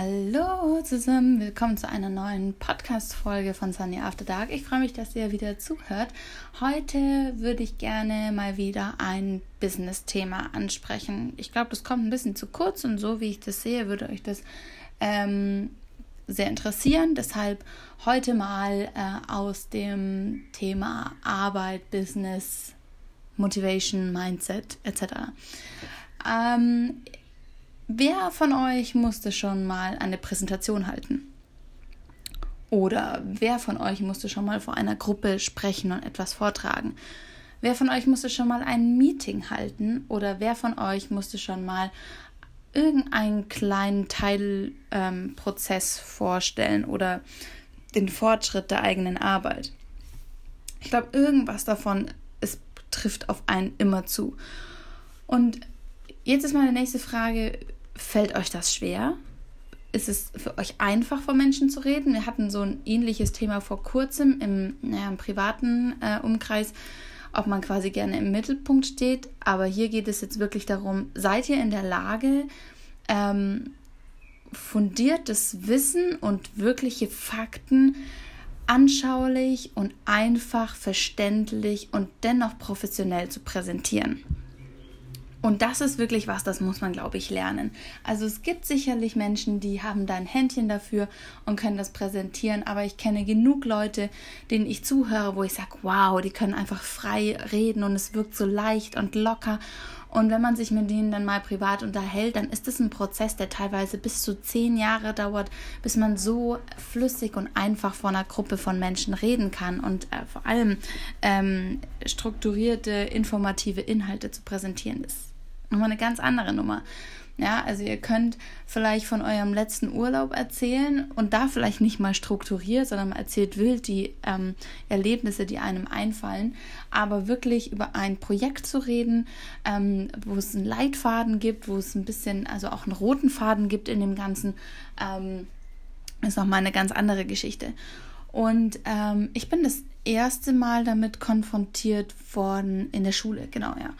Hallo zusammen, willkommen zu einer neuen Podcast-Folge von Sunny After Dark. Ich freue mich, dass ihr wieder zuhört. Heute würde ich gerne mal wieder ein Business-Thema ansprechen. Ich glaube, das kommt ein bisschen zu kurz und so wie ich das sehe, würde euch das ähm, sehr interessieren. Deshalb heute mal äh, aus dem Thema Arbeit, Business, Motivation, Mindset etc. Ähm, Wer von euch musste schon mal eine Präsentation halten? Oder wer von euch musste schon mal vor einer Gruppe sprechen und etwas vortragen? Wer von euch musste schon mal ein Meeting halten? Oder wer von euch musste schon mal irgendeinen kleinen Teilprozess ähm, vorstellen oder den Fortschritt der eigenen Arbeit? Ich glaube, irgendwas davon es trifft auf einen immer zu. Und jetzt ist meine nächste Frage, Fällt euch das schwer? Ist es für euch einfach, vor Menschen zu reden? Wir hatten so ein ähnliches Thema vor kurzem im, naja, im privaten äh, Umkreis, ob man quasi gerne im Mittelpunkt steht. Aber hier geht es jetzt wirklich darum, seid ihr in der Lage, ähm, fundiertes Wissen und wirkliche Fakten anschaulich und einfach verständlich und dennoch professionell zu präsentieren? Und das ist wirklich was, das muss man, glaube ich, lernen. Also es gibt sicherlich Menschen, die haben da ein Händchen dafür und können das präsentieren, aber ich kenne genug Leute, denen ich zuhöre, wo ich sage, wow, die können einfach frei reden und es wirkt so leicht und locker. Und wenn man sich mit denen dann mal privat unterhält, dann ist es ein Prozess, der teilweise bis zu zehn Jahre dauert, bis man so flüssig und einfach vor einer Gruppe von Menschen reden kann und äh, vor allem ähm, strukturierte, informative Inhalte zu präsentieren ist nochmal eine ganz andere Nummer. Ja, also ihr könnt vielleicht von eurem letzten Urlaub erzählen und da vielleicht nicht mal strukturiert, sondern erzählt wild die ähm, Erlebnisse, die einem einfallen, aber wirklich über ein Projekt zu reden, ähm, wo es einen Leitfaden gibt, wo es ein bisschen, also auch einen roten Faden gibt in dem Ganzen, ähm, ist nochmal eine ganz andere Geschichte. Und ähm, ich bin das erste Mal damit konfrontiert worden in der Schule, genau, ja.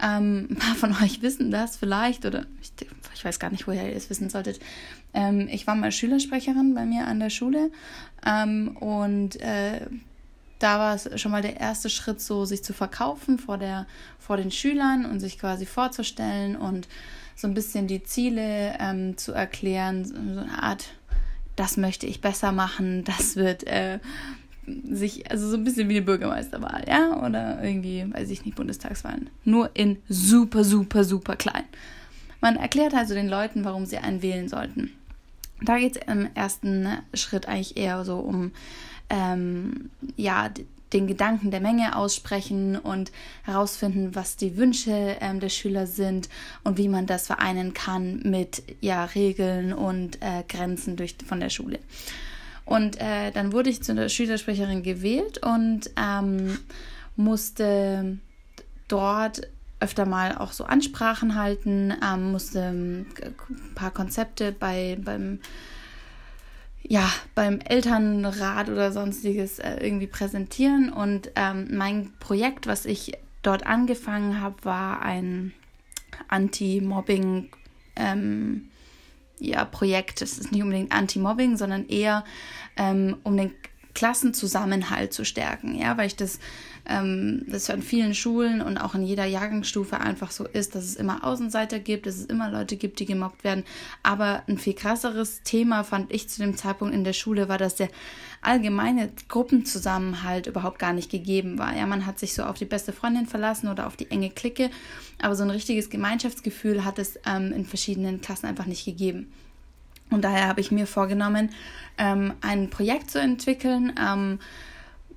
Ähm, ein paar von euch wissen das vielleicht oder ich, ich weiß gar nicht, woher ihr es wissen solltet. Ähm, ich war mal Schülersprecherin bei mir an der Schule ähm, und äh, da war es schon mal der erste Schritt, so sich zu verkaufen vor, der, vor den Schülern und sich quasi vorzustellen und so ein bisschen die Ziele ähm, zu erklären, so eine Art das möchte ich besser machen, das wird äh, sich, also so ein bisschen wie eine Bürgermeisterwahl, ja, oder irgendwie, weiß ich nicht, Bundestagswahlen. Nur in super, super, super klein. Man erklärt also den Leuten, warum sie einen wählen sollten. Da geht es im ersten Schritt eigentlich eher so um, ähm, ja, den Gedanken der Menge aussprechen und herausfinden, was die Wünsche ähm, der Schüler sind und wie man das vereinen kann mit ja, Regeln und äh, Grenzen durch, von der Schule. Und äh, dann wurde ich zu einer Schülersprecherin gewählt und ähm, musste dort öfter mal auch so Ansprachen halten, ähm, musste ein paar Konzepte bei, beim ja, beim Elternrat oder sonstiges äh, irgendwie präsentieren. Und ähm, mein Projekt, was ich dort angefangen habe, war ein Anti-Mobbing- ähm, ja, Projekt. Es ist nicht unbedingt Anti-Mobbing, sondern eher ähm, um den Klassenzusammenhalt zu stärken, ja, weil ich das, ähm, das an vielen Schulen und auch in jeder Jahrgangsstufe einfach so ist, dass es immer Außenseiter gibt, dass es immer Leute gibt, die gemobbt werden. Aber ein viel krasseres Thema fand ich zu dem Zeitpunkt in der Schule war, dass der allgemeine Gruppenzusammenhalt überhaupt gar nicht gegeben war. Ja, man hat sich so auf die beste Freundin verlassen oder auf die enge Clique, aber so ein richtiges Gemeinschaftsgefühl hat es ähm, in verschiedenen Klassen einfach nicht gegeben. Und daher habe ich mir vorgenommen, ähm, ein Projekt zu entwickeln, ähm,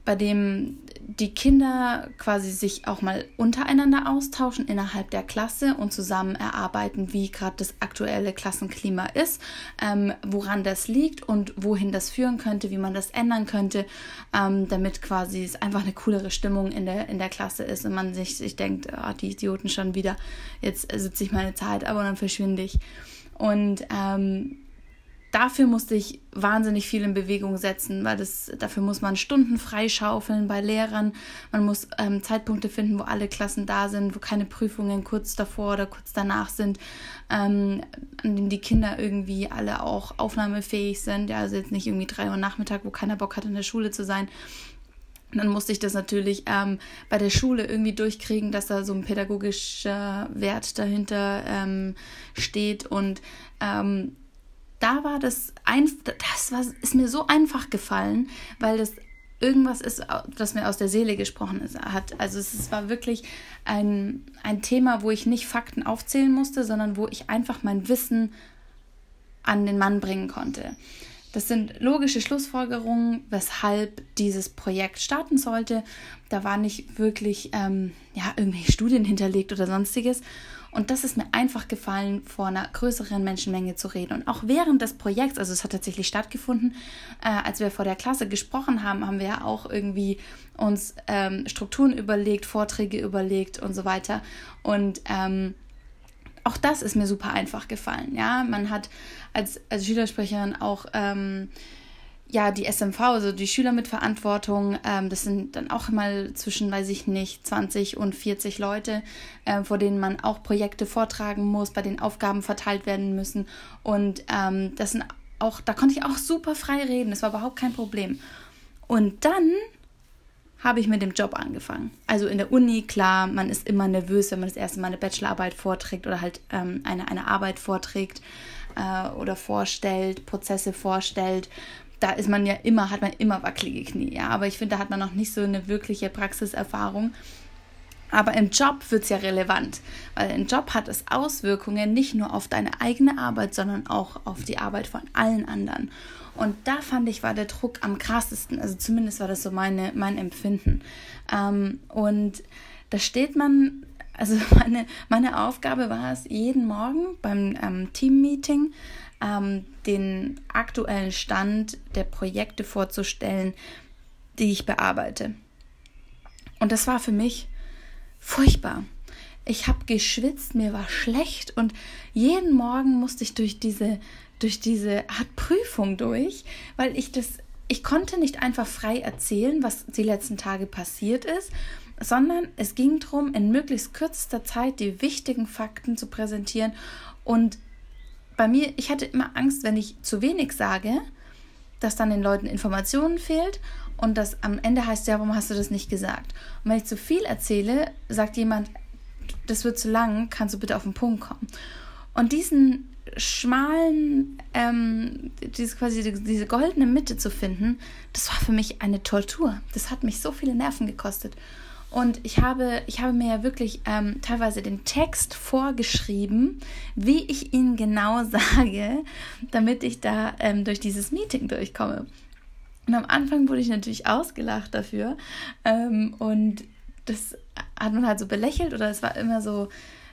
bei dem die Kinder quasi sich auch mal untereinander austauschen innerhalb der Klasse und zusammen erarbeiten, wie gerade das aktuelle Klassenklima ist, ähm, woran das liegt und wohin das führen könnte, wie man das ändern könnte, ähm, damit quasi es einfach eine coolere Stimmung in der, in der Klasse ist und man sich, sich denkt, oh, die Idioten schon wieder, jetzt sitze ich meine Zeit, aber dann verschwinde ich. Und ähm, dafür musste ich wahnsinnig viel in Bewegung setzen, weil das, dafür muss man Stunden freischaufeln bei Lehrern. Man muss ähm, Zeitpunkte finden, wo alle Klassen da sind, wo keine Prüfungen kurz davor oder kurz danach sind, ähm, an denen die Kinder irgendwie alle auch aufnahmefähig sind. Ja, also jetzt nicht irgendwie drei Uhr Nachmittag, wo keiner Bock hat, in der Schule zu sein. Dann musste ich das natürlich ähm, bei der Schule irgendwie durchkriegen, dass da so ein pädagogischer Wert dahinter ähm, steht. Und ähm, da war das ein, das war, ist mir so einfach gefallen, weil das irgendwas ist, das mir aus der Seele gesprochen ist, hat. Also es, es war wirklich ein, ein Thema, wo ich nicht Fakten aufzählen musste, sondern wo ich einfach mein Wissen an den Mann bringen konnte. Das sind logische Schlussfolgerungen, weshalb dieses Projekt starten sollte. Da war nicht wirklich ähm, ja, irgendwelche Studien hinterlegt oder sonstiges. Und das ist mir einfach gefallen, vor einer größeren Menschenmenge zu reden. Und auch während des Projekts, also es hat tatsächlich stattgefunden, äh, als wir vor der Klasse gesprochen haben, haben wir ja auch irgendwie uns ähm, Strukturen überlegt, Vorträge überlegt und so weiter. Und ähm, auch das ist mir super einfach gefallen. Ja, man hat als, als Schülersprecherin auch ähm, ja, die SMV, also die Schüler mit Verantwortung, ähm, das sind dann auch mal zwischen, weiß ich nicht, 20 und 40 Leute, äh, vor denen man auch Projekte vortragen muss, bei denen Aufgaben verteilt werden müssen. Und ähm, das sind auch, da konnte ich auch super frei reden, das war überhaupt kein Problem. Und dann habe ich mit dem Job angefangen. Also in der Uni, klar, man ist immer nervös, wenn man das erste Mal eine Bachelorarbeit vorträgt oder halt ähm, eine, eine Arbeit vorträgt äh, oder vorstellt, Prozesse vorstellt da ist man ja immer, hat man immer wackelige Knie, ja. Aber ich finde, da hat man noch nicht so eine wirkliche Praxiserfahrung. Aber im Job wird es ja relevant, weil im Job hat es Auswirkungen nicht nur auf deine eigene Arbeit, sondern auch auf die Arbeit von allen anderen. Und da fand ich, war der Druck am krassesten. Also zumindest war das so meine, mein Empfinden. Ähm, und da steht man, also meine, meine Aufgabe war es, jeden Morgen beim ähm, Team-Meeting ähm, den aktuellen Stand der Projekte vorzustellen, die ich bearbeite. Und das war für mich furchtbar. Ich habe geschwitzt, mir war schlecht und jeden Morgen musste ich durch diese durch diese Art Prüfung durch, weil ich das ich konnte nicht einfach frei erzählen, was die letzten Tage passiert ist, sondern es ging darum, in möglichst kürzester Zeit die wichtigen Fakten zu präsentieren und bei mir, ich hatte immer Angst, wenn ich zu wenig sage, dass dann den Leuten Informationen fehlt und das am Ende heißt, ja, warum hast du das nicht gesagt? Und wenn ich zu viel erzähle, sagt jemand, das wird zu lang, kannst du bitte auf den Punkt kommen. Und diesen schmalen, ähm, diese quasi diese goldene Mitte zu finden, das war für mich eine Tortur. Das hat mich so viele Nerven gekostet. Und ich habe, ich habe mir ja wirklich ähm, teilweise den Text vorgeschrieben, wie ich ihn genau sage, damit ich da ähm, durch dieses Meeting durchkomme. Und am Anfang wurde ich natürlich ausgelacht dafür. Ähm, und das hat man halt so belächelt oder es war immer so,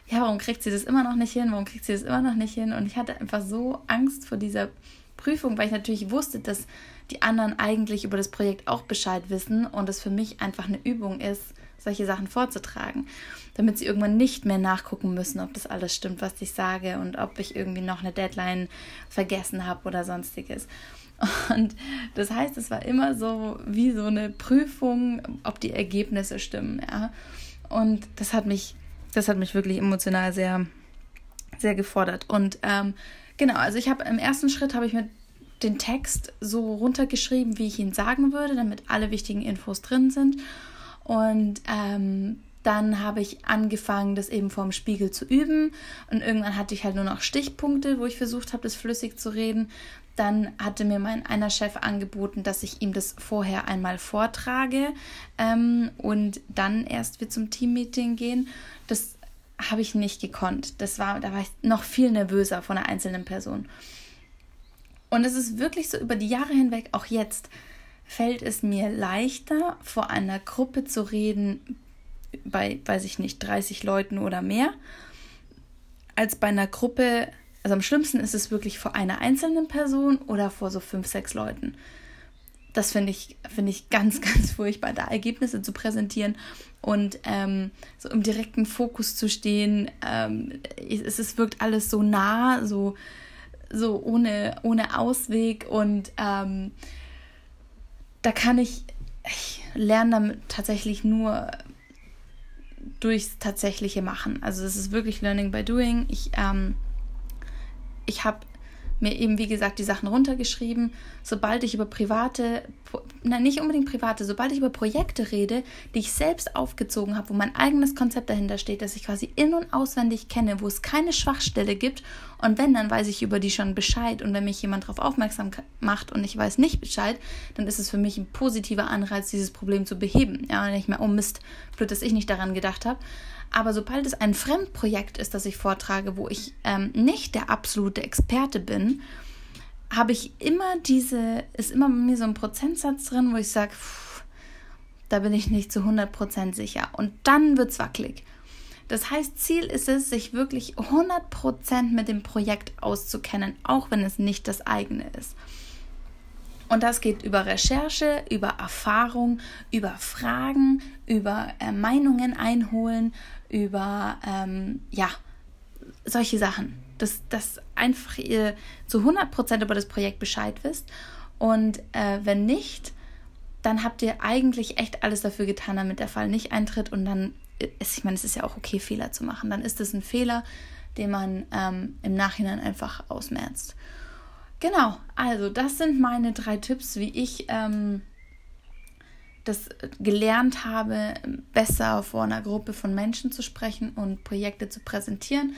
ja, warum kriegt sie das immer noch nicht hin? Warum kriegt sie das immer noch nicht hin? Und ich hatte einfach so Angst vor dieser Prüfung, weil ich natürlich wusste, dass die anderen eigentlich über das Projekt auch Bescheid wissen und es für mich einfach eine Übung ist, solche Sachen vorzutragen, damit sie irgendwann nicht mehr nachgucken müssen, ob das alles stimmt, was ich sage und ob ich irgendwie noch eine Deadline vergessen habe oder sonstiges. Und das heißt, es war immer so wie so eine Prüfung, ob die Ergebnisse stimmen, ja. Und das hat mich, das hat mich wirklich emotional sehr, sehr gefordert. Und ähm, genau, also ich habe im ersten Schritt habe ich mir den Text so runtergeschrieben, wie ich ihn sagen würde, damit alle wichtigen Infos drin sind. Und ähm, dann habe ich angefangen, das eben vorm Spiegel zu üben. Und irgendwann hatte ich halt nur noch Stichpunkte, wo ich versucht habe, das flüssig zu reden. Dann hatte mir mein einer Chef angeboten, dass ich ihm das vorher einmal vortrage ähm, und dann erst wir zum Teammeeting gehen. Das habe ich nicht gekonnt. Das war, da war ich noch viel nervöser von einer einzelnen Person. Und es ist wirklich so über die Jahre hinweg, auch jetzt, fällt es mir leichter, vor einer Gruppe zu reden, bei, weiß ich nicht, 30 Leuten oder mehr, als bei einer Gruppe, also am schlimmsten ist es wirklich vor einer einzelnen Person oder vor so fünf, sechs Leuten. Das finde ich, find ich ganz, ganz furchtbar, da Ergebnisse zu präsentieren und ähm, so im direkten Fokus zu stehen. Ähm, es, es wirkt alles so nah, so so ohne, ohne Ausweg und ähm, da kann ich, ich lerne damit tatsächlich nur durchs tatsächliche Machen. Also es ist wirklich Learning by Doing. Ich, ähm, ich habe mir eben, wie gesagt, die Sachen runtergeschrieben. Sobald ich über private, nein, nicht unbedingt private, sobald ich über Projekte rede, die ich selbst aufgezogen habe, wo mein eigenes Konzept dahinter steht, das ich quasi in- und auswendig kenne, wo es keine Schwachstelle gibt und wenn, dann weiß ich über die schon Bescheid und wenn mich jemand darauf aufmerksam macht und ich weiß nicht Bescheid, dann ist es für mich ein positiver Anreiz, dieses Problem zu beheben. Ja, und ich mir, oh Mist, blöd, dass ich nicht daran gedacht habe. Aber sobald es ein Fremdprojekt ist, das ich vortrage, wo ich ähm, nicht der absolute Experte bin, habe ich immer diese, ist immer bei mir so ein Prozentsatz drin, wo ich sage, da bin ich nicht zu 100% sicher. Und dann wird es wackelig. Das heißt, Ziel ist es, sich wirklich 100% mit dem Projekt auszukennen, auch wenn es nicht das eigene ist. Und das geht über Recherche, über Erfahrung, über Fragen, über äh, Meinungen einholen, über, ähm, ja, solche Sachen. Dass, dass einfach ihr zu 100% über das Projekt Bescheid wisst. Und äh, wenn nicht, dann habt ihr eigentlich echt alles dafür getan, damit der Fall nicht eintritt. Und dann ist, ich meine, es ist ja auch okay, Fehler zu machen. Dann ist es ein Fehler, den man ähm, im Nachhinein einfach ausmerzt. Genau, also das sind meine drei Tipps, wie ich ähm, das gelernt habe, besser vor einer Gruppe von Menschen zu sprechen und Projekte zu präsentieren.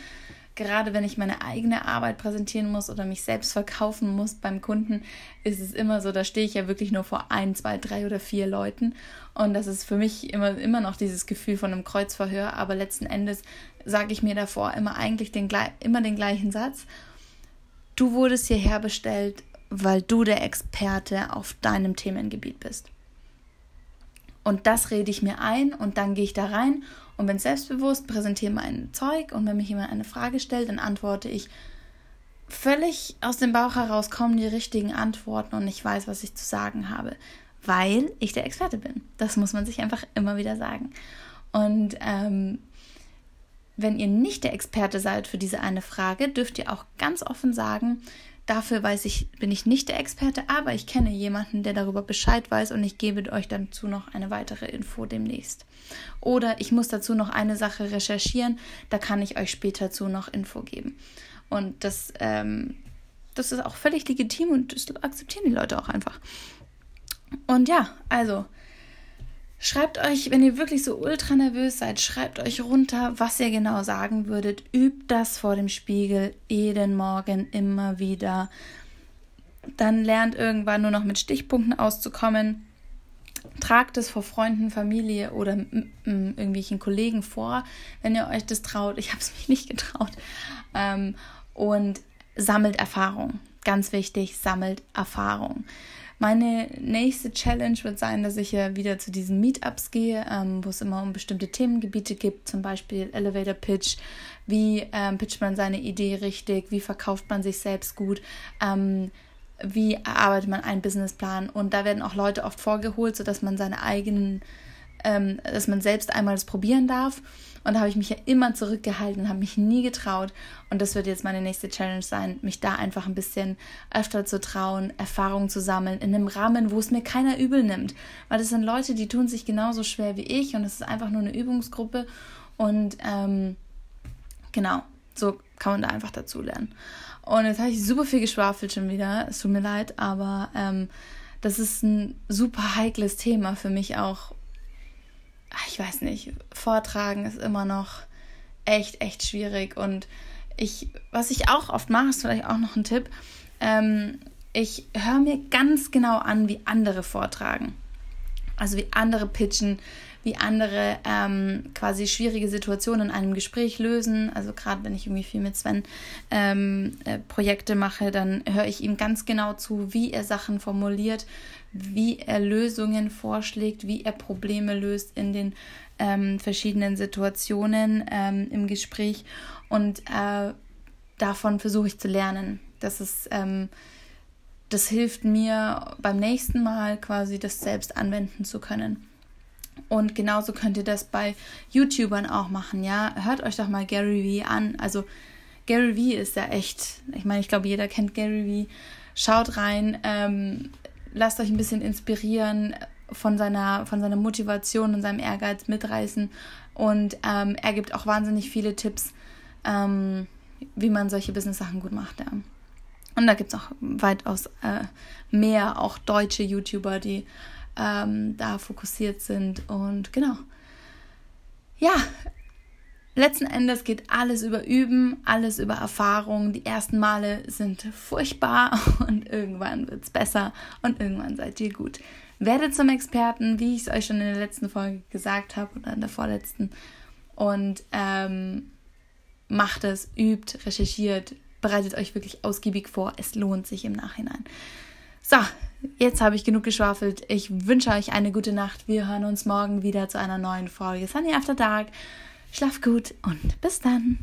Gerade wenn ich meine eigene Arbeit präsentieren muss oder mich selbst verkaufen muss beim Kunden, ist es immer so, da stehe ich ja wirklich nur vor ein, zwei, drei oder vier Leuten. Und das ist für mich immer, immer noch dieses Gefühl von einem Kreuzverhör. Aber letzten Endes sage ich mir davor immer eigentlich den, immer den gleichen Satz Du wurdest hierher bestellt, weil du der Experte auf deinem Themengebiet bist. Und das rede ich mir ein und dann gehe ich da rein und bin selbstbewusst, präsentiere mein Zeug und wenn mich jemand eine Frage stellt, dann antworte ich völlig aus dem Bauch heraus kommen die richtigen Antworten und ich weiß, was ich zu sagen habe, weil ich der Experte bin. Das muss man sich einfach immer wieder sagen. Und ähm, wenn ihr nicht der Experte seid für diese eine Frage, dürft ihr auch ganz offen sagen, dafür weiß ich, bin ich nicht der Experte, aber ich kenne jemanden, der darüber Bescheid weiß und ich gebe euch dazu noch eine weitere Info demnächst. Oder ich muss dazu noch eine Sache recherchieren, da kann ich euch später zu noch Info geben. Und das, ähm, das ist auch völlig legitim und das akzeptieren die Leute auch einfach. Und ja, also Schreibt euch, wenn ihr wirklich so ultra nervös seid, schreibt euch runter, was ihr genau sagen würdet. Übt das vor dem Spiegel jeden Morgen immer wieder. Dann lernt irgendwann nur noch mit Stichpunkten auszukommen. Tragt es vor Freunden, Familie oder irgendwelchen Kollegen vor, wenn ihr euch das traut. Ich habe es mich nicht getraut. Ähm, und sammelt Erfahrung. Ganz wichtig, sammelt Erfahrung. Meine nächste Challenge wird sein, dass ich ja wieder zu diesen Meetups gehe, ähm, wo es immer um bestimmte Themengebiete gibt, zum Beispiel Elevator Pitch. Wie ähm, pitcht man seine Idee richtig? Wie verkauft man sich selbst gut? Ähm, wie erarbeitet man einen Businessplan? Und da werden auch Leute oft vorgeholt, sodass man seine eigenen, ähm, dass man selbst einmal das probieren darf. Und da habe ich mich ja immer zurückgehalten habe mich nie getraut. Und das wird jetzt meine nächste Challenge sein, mich da einfach ein bisschen öfter zu trauen, Erfahrungen zu sammeln, in einem Rahmen, wo es mir keiner übel nimmt. Weil das sind Leute, die tun sich genauso schwer wie ich und es ist einfach nur eine Übungsgruppe. Und ähm, genau, so kann man da einfach dazu lernen. Und jetzt habe ich super viel geschwafelt schon wieder. Es tut mir leid, aber ähm, das ist ein super heikles Thema für mich auch, ich weiß nicht, Vortragen ist immer noch echt, echt schwierig. Und ich, was ich auch oft mache, ist vielleicht auch noch ein Tipp, ähm, ich höre mir ganz genau an, wie andere vortragen. Also wie andere pitchen, wie andere ähm, quasi schwierige Situationen in einem Gespräch lösen. Also gerade wenn ich irgendwie viel mit Sven ähm, äh, Projekte mache, dann höre ich ihm ganz genau zu, wie er Sachen formuliert, wie er Lösungen vorschlägt, wie er Probleme löst in den ähm, verschiedenen Situationen ähm, im Gespräch. Und äh, davon versuche ich zu lernen. Das ist ähm, das hilft mir beim nächsten Mal quasi das selbst anwenden zu können. Und genauso könnt ihr das bei YouTubern auch machen, ja. Hört euch doch mal Gary Vee an. Also Gary Vee ist ja echt, ich meine, ich glaube, jeder kennt Gary Vee. Schaut rein, ähm, lasst euch ein bisschen inspirieren von seiner, von seiner Motivation und seinem Ehrgeiz mitreißen. Und ähm, er gibt auch wahnsinnig viele Tipps, ähm, wie man solche Business-Sachen gut macht. Ja. Und da gibt es auch weitaus äh, mehr, auch deutsche YouTuber, die ähm, da fokussiert sind. Und genau. Ja, letzten Endes geht alles über Üben, alles über Erfahrung. Die ersten Male sind furchtbar und irgendwann wird es besser und irgendwann seid ihr gut. Werdet zum Experten, wie ich es euch schon in der letzten Folge gesagt habe oder in der vorletzten. Und ähm, macht es, übt, recherchiert, bereitet euch wirklich ausgiebig vor. Es lohnt sich im Nachhinein. So, jetzt habe ich genug geschwafelt. Ich wünsche euch eine gute Nacht. Wir hören uns morgen wieder zu einer neuen Folge Sunny After Dark. Schlaf gut und bis dann.